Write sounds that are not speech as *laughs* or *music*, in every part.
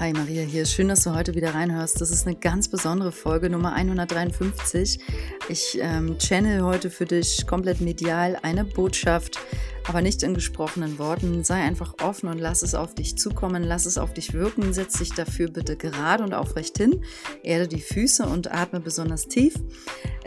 Hi Maria hier, schön, dass du heute wieder reinhörst. Das ist eine ganz besondere Folge, Nummer 153. Ich ähm, channel heute für dich komplett medial eine Botschaft, aber nicht in gesprochenen Worten. Sei einfach offen und lass es auf dich zukommen, lass es auf dich wirken. Setz dich dafür bitte gerade und aufrecht hin, erde die Füße und atme besonders tief.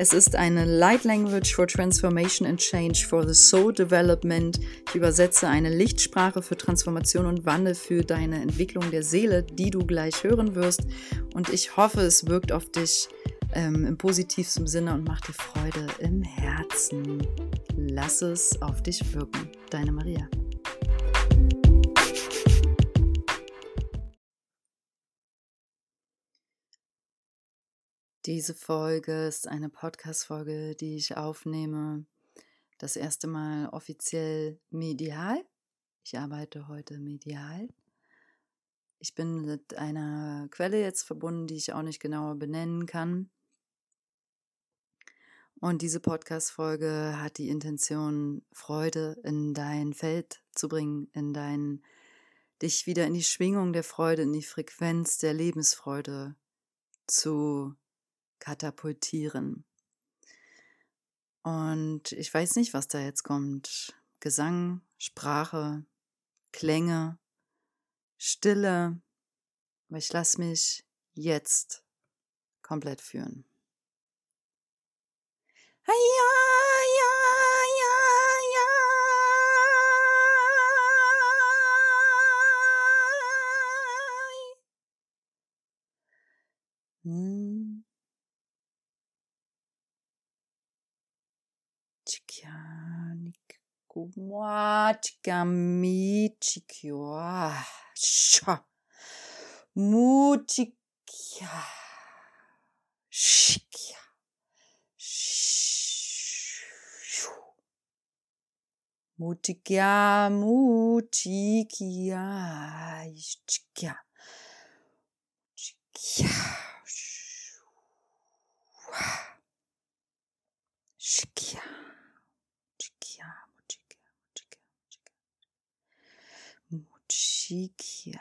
Es ist eine Light Language for Transformation and Change for the Soul Development. Ich übersetze eine Lichtsprache für Transformation und Wandel für deine Entwicklung der Seele, die du gleich hören wirst. Und ich hoffe, es wirkt auf dich ähm, im positivsten Sinne und macht dir Freude im Herzen. Lass es auf dich wirken. Deine Maria. Diese Folge ist eine Podcast-Folge, die ich aufnehme. Das erste Mal offiziell medial. Ich arbeite heute medial. Ich bin mit einer Quelle jetzt verbunden, die ich auch nicht genauer benennen kann. Und diese Podcast-Folge hat die Intention, Freude in dein Feld zu bringen, in dein, dich wieder in die Schwingung der Freude, in die Frequenz der Lebensfreude zu katapultieren. Und ich weiß nicht, was da jetzt kommt. Gesang, Sprache, Klänge, Stille. Aber ich lasse mich jetzt komplett führen. Ja, ja, ja, ja. Hm. Mutica, Mutica, Shikia. Mutikia, mutikia, ichkia, ichkia, shua, shikia. chique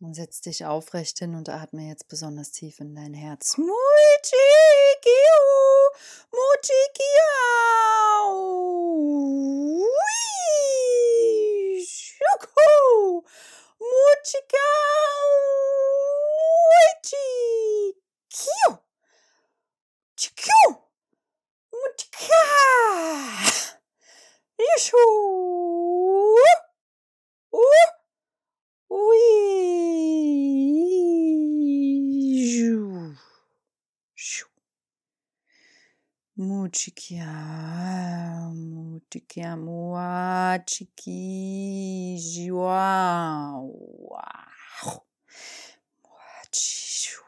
Und setz dich aufrecht hin und atme jetzt besonders tief in dein Herz. Muchikiu, Mutikiá, mutikiá, muá, tiqui, jiuau, uau. Muá, tiu,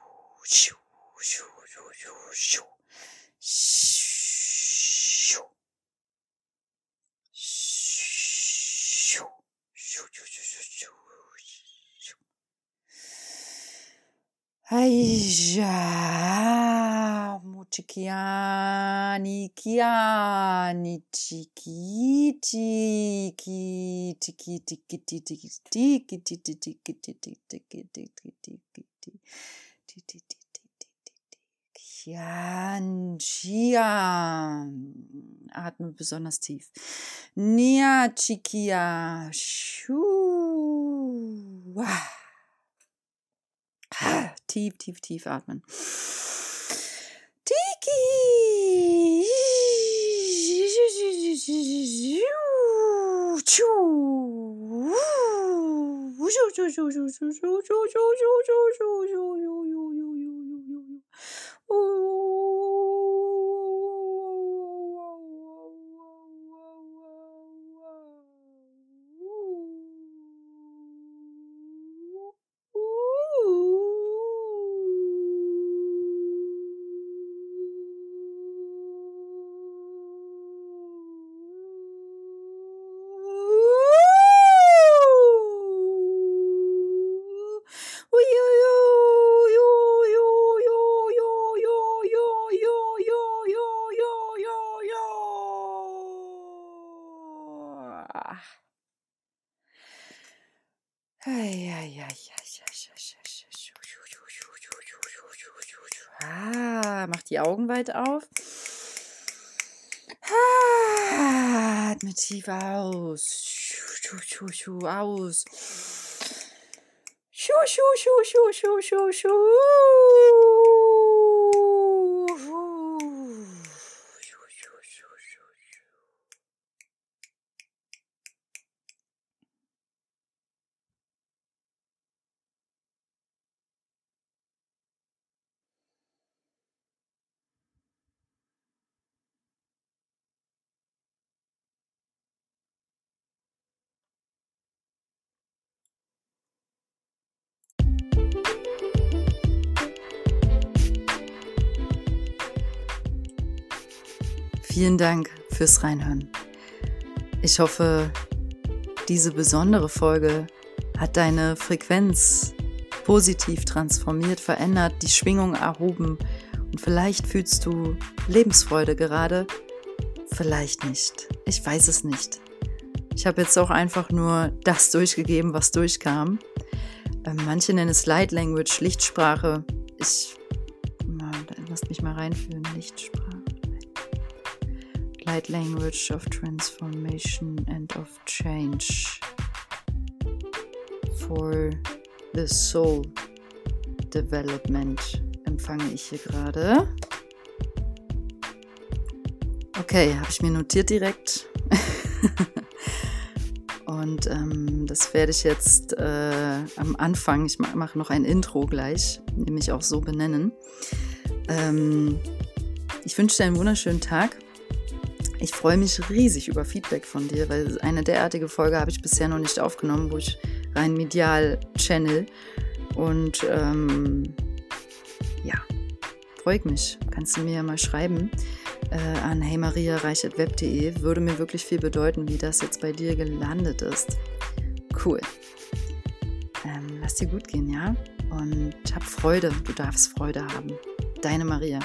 tiu, tiu, tiu, tiu, tiu. Aí já. Muchikiani, kiani, chiki, tiki, tiki, tiki, tiki, tiki, tiki, tiki, tiki, tiki, tiki, tiki, tiki, Chian, Chia. Atme besonders tief. Nia, Chikia. Shu. Tief, tief, tief atmen. 咻，咻，呜，呜，咻，咻，咻，咻，咻，咻，咻，咻，咻，咻，咻，咻，咻，咻，咻，咻，咻，咻，呜。Ah, mach die Augen weit auf. Ah, atme tief aus. Aus. Schu, schu, schu, schu, schu, schu, schu. Vielen Dank fürs Reinhören. Ich hoffe, diese besondere Folge hat deine Frequenz positiv transformiert, verändert, die Schwingung erhoben und vielleicht fühlst du Lebensfreude gerade, vielleicht nicht. Ich weiß es nicht. Ich habe jetzt auch einfach nur das durchgegeben, was durchkam. Ähm, manche nennen es Light Language, Lichtsprache. Ich, lasst mich mal reinfühlen, Lichtsprache. Light Language of Transformation and of Change for the Soul Development empfange ich hier gerade. Okay, habe ich mir notiert direkt. *laughs* Und ähm, das werde ich jetzt äh, am Anfang, ich mache noch ein Intro gleich, nämlich auch so benennen. Ähm, ich wünsche dir einen wunderschönen Tag. Ich freue mich riesig über Feedback von dir, weil eine derartige Folge habe ich bisher noch nicht aufgenommen, wo ich rein medial channel. Und ähm, ja, freue ich mich. Kannst du mir ja mal schreiben äh, an heymariareichetweb.de. Würde mir wirklich viel bedeuten, wie das jetzt bei dir gelandet ist. Cool. Ähm, lass dir gut gehen, ja? Und hab Freude. Du darfst Freude haben. Deine Maria.